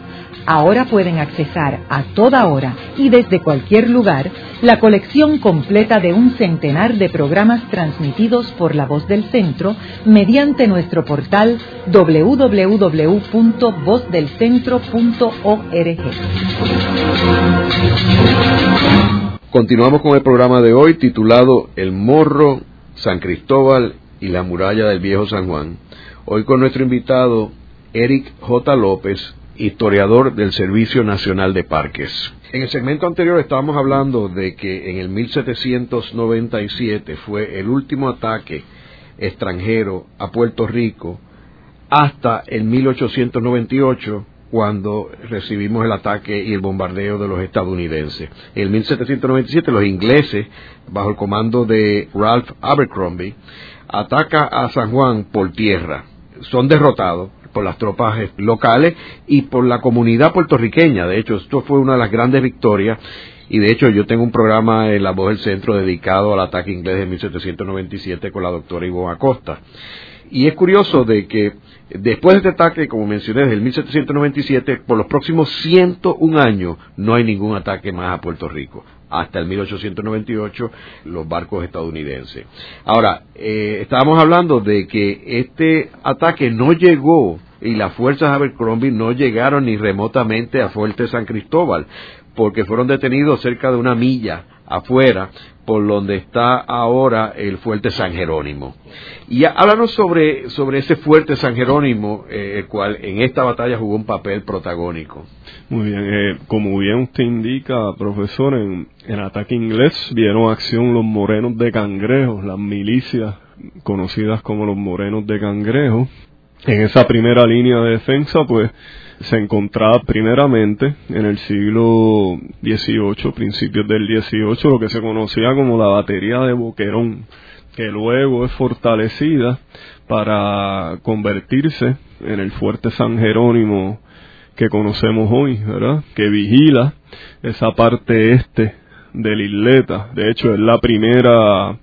S1: Ahora pueden accesar a toda hora y desde cualquier lugar la colección completa de un centenar de programas transmitidos por la voz del centro mediante nuestro portal www.vozdelcentro.org.
S2: Continuamos con el programa de hoy titulado El Morro, San Cristóbal y la muralla del Viejo San Juan. Hoy con nuestro invitado Eric J. López, historiador del Servicio Nacional de Parques. En el segmento anterior estábamos hablando de que en el 1797 fue el último ataque extranjero a Puerto Rico hasta el 1898 cuando recibimos el ataque y el bombardeo de los estadounidenses. En 1797 los ingleses, bajo el comando de Ralph Abercrombie, ataca a San Juan por tierra. Son derrotados, por las tropas eh, locales y por la comunidad puertorriqueña. De hecho, esto fue una de las grandes victorias y de hecho yo tengo un programa en La Voz del Centro dedicado al ataque inglés de 1797 con la doctora Ivonne Acosta. Y es curioso de que después de este ataque, como mencioné, desde el 1797, por los próximos 101 años no hay ningún ataque más a Puerto Rico. Hasta el 1898 los barcos estadounidenses. Ahora, eh, estábamos hablando de que este ataque no llegó y las fuerzas Abercrombie no llegaron ni remotamente a Fuerte San Cristóbal, porque fueron detenidos cerca de una milla afuera por donde está ahora el fuerte San Jerónimo. Y háblanos sobre, sobre ese fuerte San Jerónimo, eh, el cual en esta batalla jugó un papel protagónico.
S3: Muy bien, eh, como bien usted indica, profesor, en el ataque inglés vieron acción los morenos de Cangrejo, las milicias conocidas como los morenos de Cangrejo. En esa primera línea de defensa, pues se encontraba primeramente en el siglo XVIII, principios del XVIII, lo que se conocía como la batería de Boquerón, que luego es fortalecida para convertirse en el fuerte San Jerónimo que conocemos hoy, ¿verdad? Que vigila esa parte este de la isleta. De hecho, es la primera,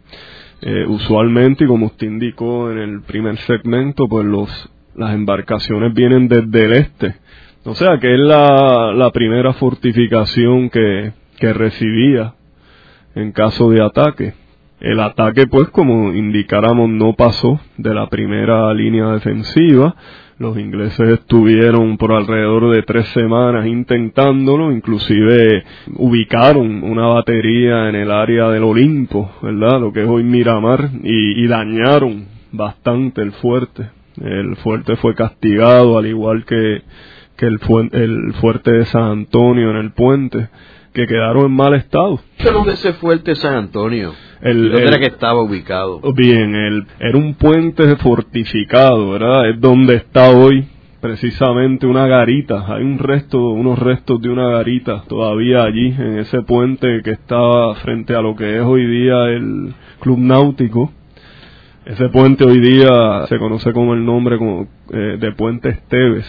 S3: eh, usualmente, como usted indicó en el primer segmento, pues los, las embarcaciones vienen desde el este o sea que es la, la primera fortificación que, que recibía en caso de ataque. El ataque, pues, como indicáramos, no pasó de la primera línea defensiva. Los ingleses estuvieron por alrededor de tres semanas intentándolo, inclusive ubicaron una batería en el área del Olimpo, ¿verdad? Lo que es hoy Miramar, y, y dañaron bastante el fuerte. El fuerte fue castigado, al igual que que el, el fuerte de San Antonio en el puente, que quedaron en mal estado.
S2: ¿Dónde ese fuerte San Antonio? El, ¿Dónde era que estaba ubicado?
S3: Bien, el, era un puente fortificado, ¿verdad? Es donde está hoy precisamente una garita. Hay un resto, unos restos de una garita todavía allí, en ese puente que estaba frente a lo que es hoy día el Club Náutico. Ese puente hoy día se conoce como el nombre como, eh, de Puente Esteves,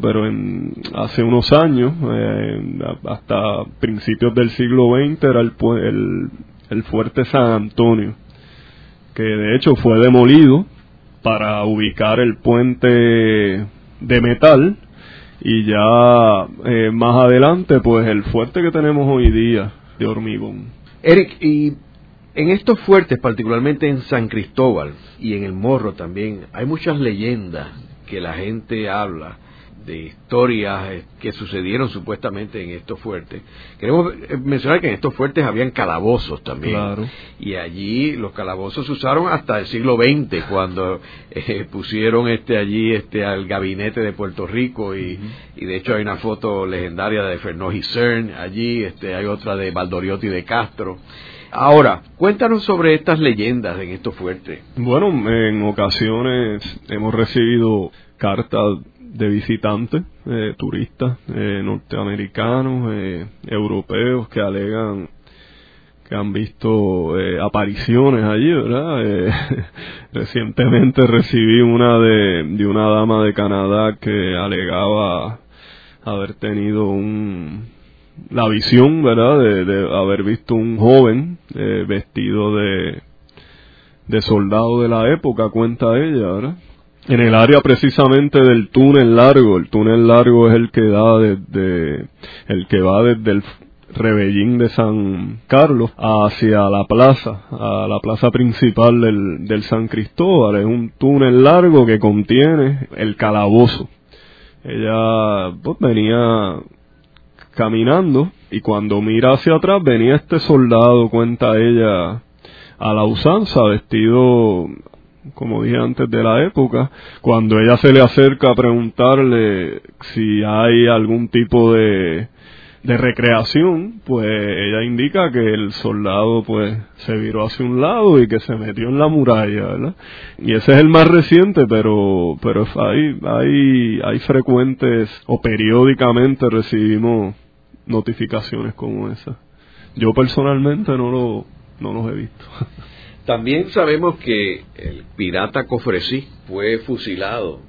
S3: pero en, hace unos años, eh, hasta principios del siglo XX, era el, el, el fuerte San Antonio, que de hecho fue demolido para ubicar el puente de metal y ya eh, más adelante pues el fuerte que tenemos hoy día de hormigón.
S2: Eric, y en estos fuertes, particularmente en San Cristóbal y en el Morro también, hay muchas leyendas que la gente habla de historias eh, que sucedieron supuestamente en estos fuertes. Queremos eh, mencionar que en estos fuertes habían calabozos también. Y allí los calabozos se usaron hasta el siglo XX, cuando eh, pusieron este allí este al gabinete de Puerto Rico y, y de hecho hay una foto legendaria de Fernó Cern allí, este hay otra de Valdoriotti de Castro. Ahora, cuéntanos sobre estas leyendas en estos fuertes.
S3: Bueno, en ocasiones hemos recibido cartas de visitantes, eh, turistas eh, norteamericanos, eh, europeos que alegan que han visto apariciones allí, ¿verdad? [laughs] recientemente recibí una de una dama de Canadá que alegaba haber tenido un, la visión, ¿verdad? De, haber visto un joven eh, vestido de, de soldado de la época, cuenta ella, ¿verdad? En el área precisamente del túnel largo, el túnel largo es el que da desde, el que va desde el Rebellín de San Carlos hacia la plaza, a la plaza principal del, del San Cristóbal. Es un túnel largo que contiene el calabozo. Ella pues, venía caminando y cuando mira hacia atrás venía este soldado, cuenta ella, a la usanza, vestido, como dije antes, de la época. Cuando ella se le acerca a preguntarle si hay algún tipo de, de recreación, pues ella indica que el soldado pues se viró hacia un lado y que se metió en la muralla. Y ese es el más reciente, pero pero hay hay hay frecuentes o periódicamente recibimos notificaciones como esa. Yo personalmente no lo no los he visto. [laughs]
S2: También sabemos que el pirata Cofresí fue fusilado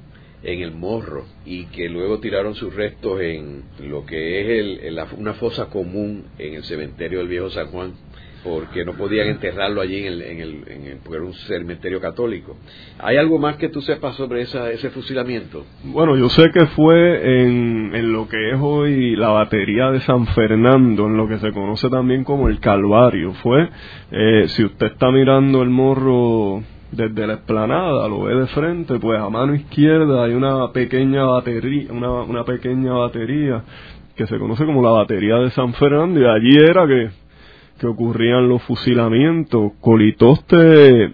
S2: en el morro y que luego tiraron sus restos en lo que es el, una fosa común en el cementerio del viejo San Juan porque no podían enterrarlo allí en el, en el, en el porque era un cementerio católico. ¿Hay algo más que tú sepas sobre esa, ese fusilamiento?
S3: Bueno, yo sé que fue en, en lo que es hoy la batería de San Fernando, en lo que se conoce también como el Calvario. Fue, eh, si usted está mirando el morro desde la explanada, lo ve de frente, pues a mano izquierda hay una pequeña batería, una, una pequeña batería que se conoce como la batería de San Fernando y allí era que, que ocurrían los fusilamientos. Colitoste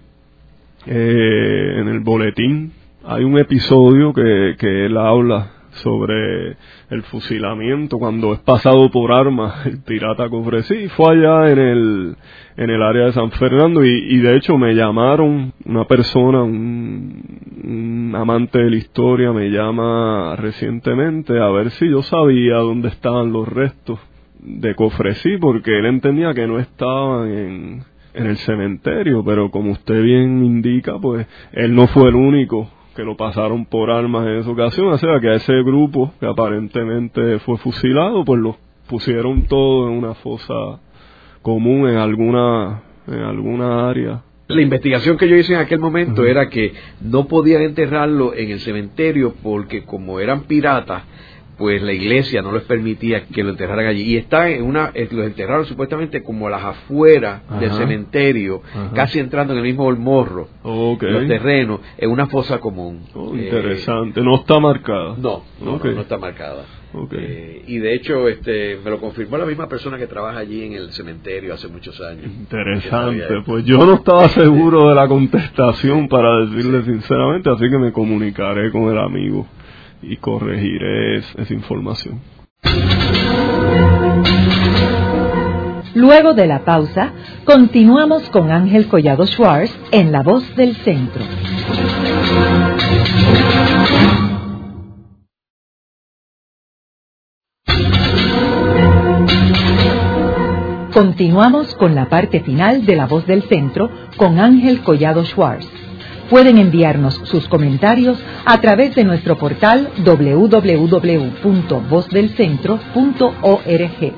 S3: eh, en el boletín hay un episodio que, que él habla sobre el fusilamiento cuando es pasado por armas el pirata Cofresí fue allá en el en el área de San Fernando y, de hecho me llamaron una persona un, amante de la historia me llama recientemente a ver si yo sabía dónde estaban los restos de Cofresí porque él entendía que no estaban en en el cementerio pero como usted bien indica pues él no fue el único que lo pasaron por armas en esa ocasión, o sea que a ese grupo que aparentemente fue fusilado, pues lo pusieron todo en una fosa común en alguna en alguna área.
S2: La investigación que yo hice en aquel momento uh -huh. era que no podían enterrarlo en el cementerio porque como eran piratas, pues la iglesia no les permitía que lo enterraran allí. Y está en una, los enterraron supuestamente como a las afueras Ajá. del cementerio, Ajá. casi entrando en el mismo morro,
S3: okay.
S2: los terrenos, en una fosa común.
S3: Oh, interesante, eh, no está marcada.
S2: No, no, okay. no, no está marcada.
S3: Okay.
S2: Eh, y de hecho, este, me lo confirmó la misma persona que trabaja allí en el cementerio hace muchos años.
S3: Interesante, pues yo no estaba [laughs] seguro de la contestación para decirle sinceramente, así que me comunicaré con el amigo y corregiré esa información.
S1: Luego de la pausa, continuamos con Ángel Collado Schwartz en La Voz del Centro. Continuamos con la parte final de La Voz del Centro con Ángel Collado Schwartz. Pueden enviarnos sus comentarios a través de nuestro portal www.vozdelcentro.org.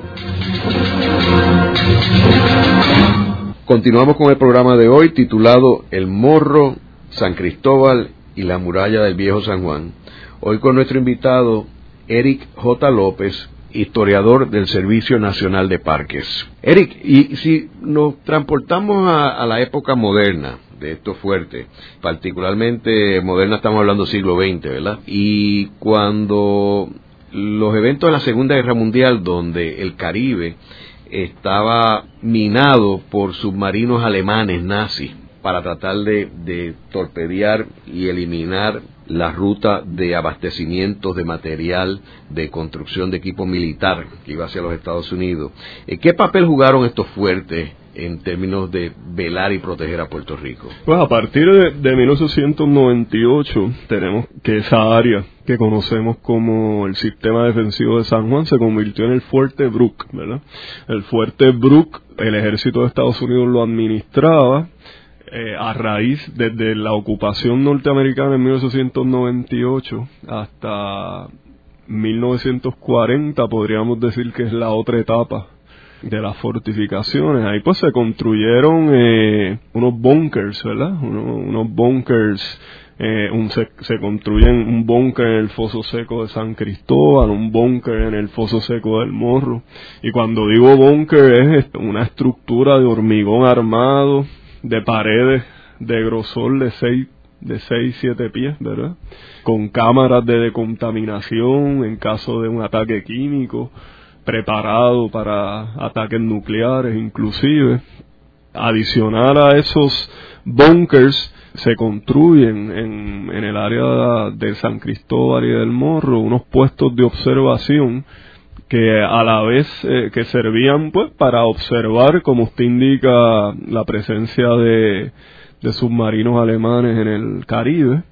S2: Continuamos con el programa de hoy titulado El Morro, San Cristóbal y la Muralla del Viejo San Juan. Hoy con nuestro invitado Eric J. López, historiador del Servicio Nacional de Parques. Eric, y si nos transportamos a, a la época moderna, de estos fuertes, particularmente moderna estamos hablando siglo XX, ¿verdad? Y cuando los eventos de la Segunda Guerra Mundial, donde el Caribe estaba minado por submarinos alemanes nazis para tratar de, de torpedear y eliminar la ruta de abastecimientos de material de construcción de equipo militar que iba hacia los Estados Unidos. ¿Qué papel jugaron estos fuertes en términos de velar y proteger a Puerto Rico?
S3: Pues a partir de, de 1898 tenemos que esa área que conocemos como el sistema defensivo de San Juan se convirtió en el fuerte Brooke, ¿verdad? El fuerte Brooke, el ejército de Estados Unidos lo administraba eh, a raíz desde la ocupación norteamericana en 1898 hasta 1940 podríamos decir que es la otra etapa de las fortificaciones. Ahí pues se construyeron eh, unos bunkers, ¿verdad? Uno, unos bunkers, eh, se, construyen un búnker en el foso seco de San Cristóbal, un búnker en el foso seco del Morro. Y cuando digo búnker es una estructura de hormigón armado, de paredes de grosor de 6 de 6, 7 pies, ¿verdad? Con cámaras de decontaminación en caso de un ataque químico, preparado para ataques nucleares inclusive. Adicional a esos bunkers se construyen en, en el área de San Cristóbal y del Morro unos puestos de observación que a la vez eh, que servían pues para observar como usted indica la presencia de, de submarinos alemanes en el Caribe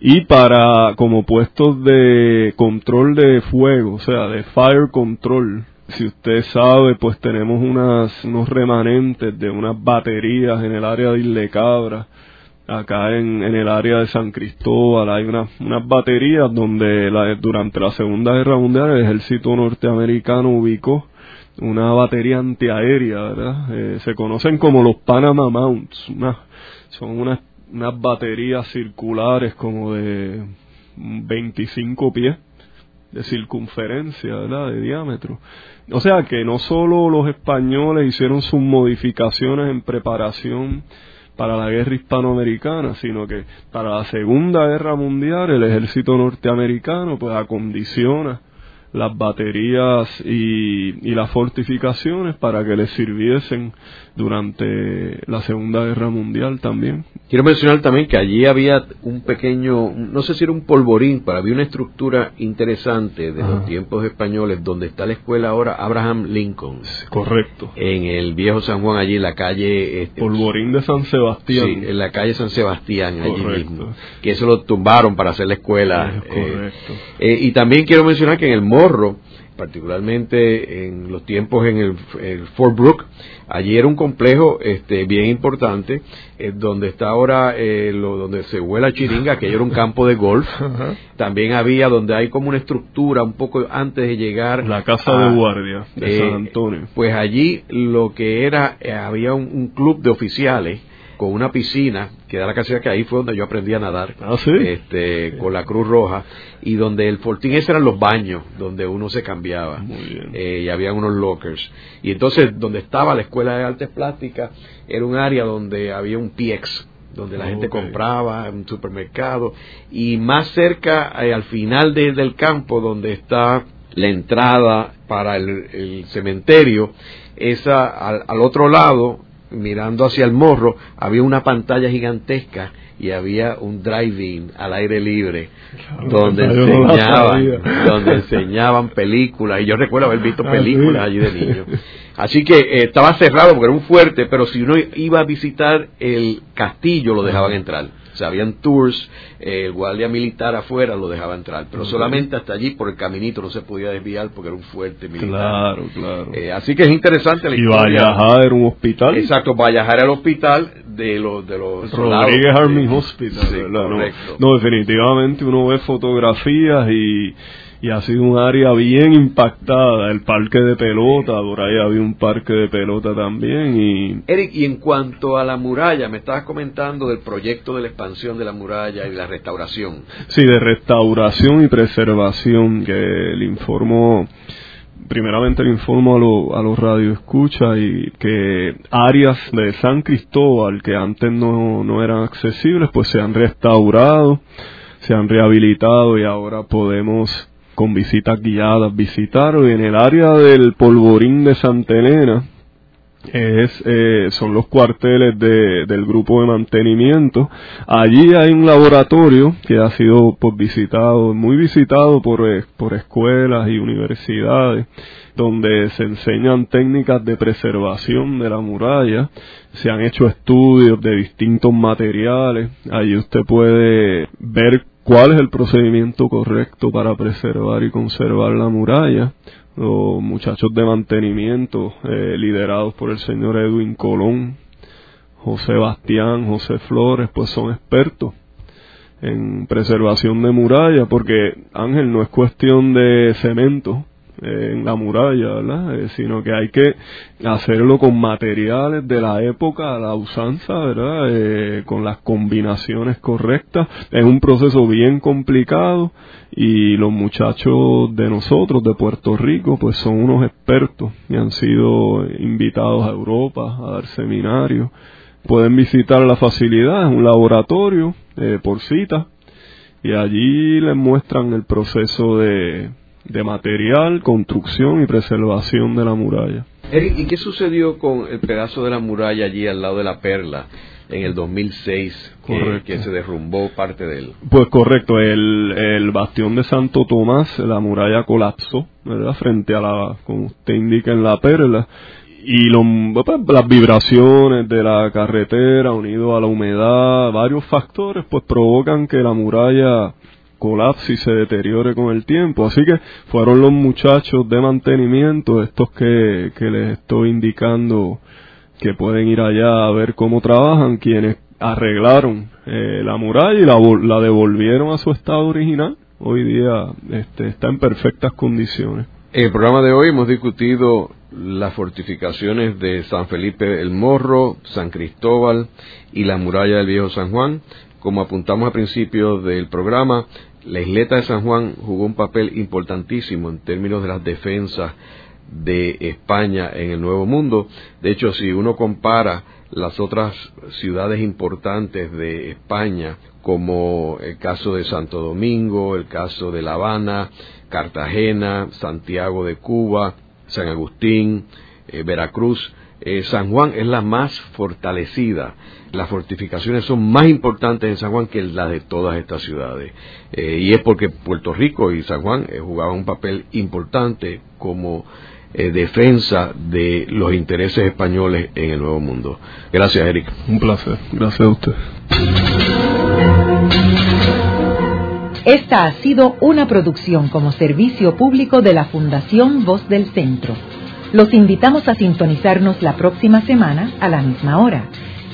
S3: y para como puestos de control de fuego, o sea, de fire control. Si usted sabe, pues tenemos unas, unos remanentes de unas baterías en el área de Isle Cabra, acá en, en el área de San Cristóbal, hay unas, unas baterías donde la, durante la Segunda Guerra Mundial el ejército norteamericano ubicó una batería antiaérea, ¿verdad? Eh, se conocen como los Panama Mounts, son unas, unas baterías circulares como de 25 pies de circunferencia, ¿verdad? De diámetro. O sea que no solo los españoles hicieron sus modificaciones en preparación para la guerra hispanoamericana, sino que para la Segunda Guerra Mundial el ejército norteamericano pues acondiciona las baterías y, y las fortificaciones para que les sirviesen durante la Segunda Guerra Mundial también.
S2: Quiero mencionar también que allí había un pequeño, no sé si era un polvorín, pero había una estructura interesante de los tiempos españoles donde está la escuela ahora Abraham Lincoln.
S3: Correcto.
S2: En el viejo San Juan, allí en la calle...
S3: Este, polvorín de San Sebastián.
S2: Sí, en la calle San Sebastián, allí mismo. Que eso lo tumbaron para hacer la escuela.
S3: Eh, correcto.
S2: Eh, y también quiero mencionar que en el Morro, particularmente en los tiempos en el, Fort Brooke. Allí era un complejo este, bien importante, eh, donde está ahora eh, lo, donde se vuela chiringa, que era un campo de golf. [laughs] También había donde hay como una estructura un poco antes de llegar.
S3: La casa de guardia de San eh, Antonio.
S2: Pues allí lo que era, había un club de oficiales con una piscina, que da la casualidad que ahí fue donde yo aprendí a nadar,
S3: ah,
S2: este, con la Cruz Roja, y donde el fortín ese eran los baños, donde uno se cambiaba, eh, y había unos lockers. Y entonces, donde estaba la Escuela de Artes Plásticas, era un área donde había un PX, donde la gente compraba, un supermercado, y más cerca, eh, al final del campo, donde está la entrada para el, cementerio, esa al, otro lado mirando hacia el morro, había una pantalla gigantesca y había un drive-in al aire libre donde enseñaban donde enseñaban películas y yo recuerdo haber visto ah, películas allí de niño. [laughs] Así que eh, estaba cerrado porque era un fuerte pero si uno iba a visitar el castillo lo dejaban entrar o sea, habían tours, eh, el guardia militar afuera lo dejaba entrar, pero solamente hasta allí por el caminito no se podía desviar porque era un fuerte militar.
S3: Claro, claro.
S2: Eh, así que es interesante la
S3: y historia. Y Vallajar era un hospital.
S2: Exacto, Vallajar era el hospital de los de los
S3: Rodríguez Army Hospital, no, definitivamente uno ve fotografías y y ha sido un área bien impactada. El parque de pelota, por ahí había un parque de pelota también. Y...
S2: Eric, y en cuanto a la muralla, me estabas comentando del proyecto de la expansión de la muralla y la restauración.
S3: Sí, de restauración y preservación, que le informo primeramente le informo a, lo, a los radioescuchas y que áreas de San Cristóbal que antes no, no eran accesibles pues se han restaurado, se han rehabilitado y ahora podemos con visitas guiadas, visitaron en el área del polvorín de Santa Elena, es, eh, son los cuarteles de, del grupo de mantenimiento. Allí hay un laboratorio que ha sido pues, visitado, muy visitado por, eh, por escuelas y universidades, donde se enseñan técnicas de preservación de la muralla, se han hecho estudios de distintos materiales, allí usted puede ver cuál es el procedimiento correcto para preservar y conservar la muralla. Los muchachos de mantenimiento, eh, liderados por el señor Edwin Colón, José Bastián, José Flores, pues son expertos en preservación de muralla, porque Ángel no es cuestión de cemento, en la muralla. Eh, sino que hay que hacerlo con materiales de la época, la usanza, ¿verdad? Eh, con las combinaciones correctas. Es un proceso bien complicado y los muchachos de nosotros, de Puerto Rico, pues son unos expertos y han sido invitados a Europa a dar seminarios. Pueden visitar la facilidad, es un laboratorio eh, por cita y allí les muestran el proceso de de material, construcción y preservación de la muralla.
S2: Eric, ¿y qué sucedió con el pedazo de la muralla allí al lado de la perla? en el 2006 que, que, se derrumbó parte de él.
S3: Pues correcto, el, el bastión de Santo Tomás, la muralla colapsó, ¿verdad? Frente a la, como usted indica en la perla, y pues, las vibraciones de la carretera unido a la humedad, varios factores, pues provocan que la muralla colapse y se deteriore con el tiempo. Así que fueron los muchachos de mantenimiento, estos que, que les estoy indicando que pueden ir allá a ver cómo trabajan, quienes arreglaron eh, la muralla y la, la devolvieron a su estado original. Hoy día este, está en perfectas condiciones.
S2: En el programa de hoy hemos discutido las fortificaciones de San Felipe el Morro, San Cristóbal y la muralla del Viejo San Juan. Como apuntamos al principio del programa, la isleta de San Juan jugó un papel importantísimo en términos de las defensas de España en el Nuevo Mundo. De hecho, si uno compara las otras ciudades importantes de España, como el caso de Santo Domingo, el caso de La Habana, Cartagena, Santiago de Cuba, San Agustín, eh, Veracruz. Eh, San Juan es la más fortalecida. Las fortificaciones son más importantes en San Juan que las de todas estas ciudades. Eh, y es porque Puerto Rico y San Juan jugaban un papel importante como defensa de los intereses españoles en el Nuevo Mundo. Gracias, Eric.
S3: Un placer. Gracias a usted.
S1: Esta ha sido una producción como servicio público de la Fundación Voz del Centro. Los invitamos a sintonizarnos la próxima semana a la misma hora.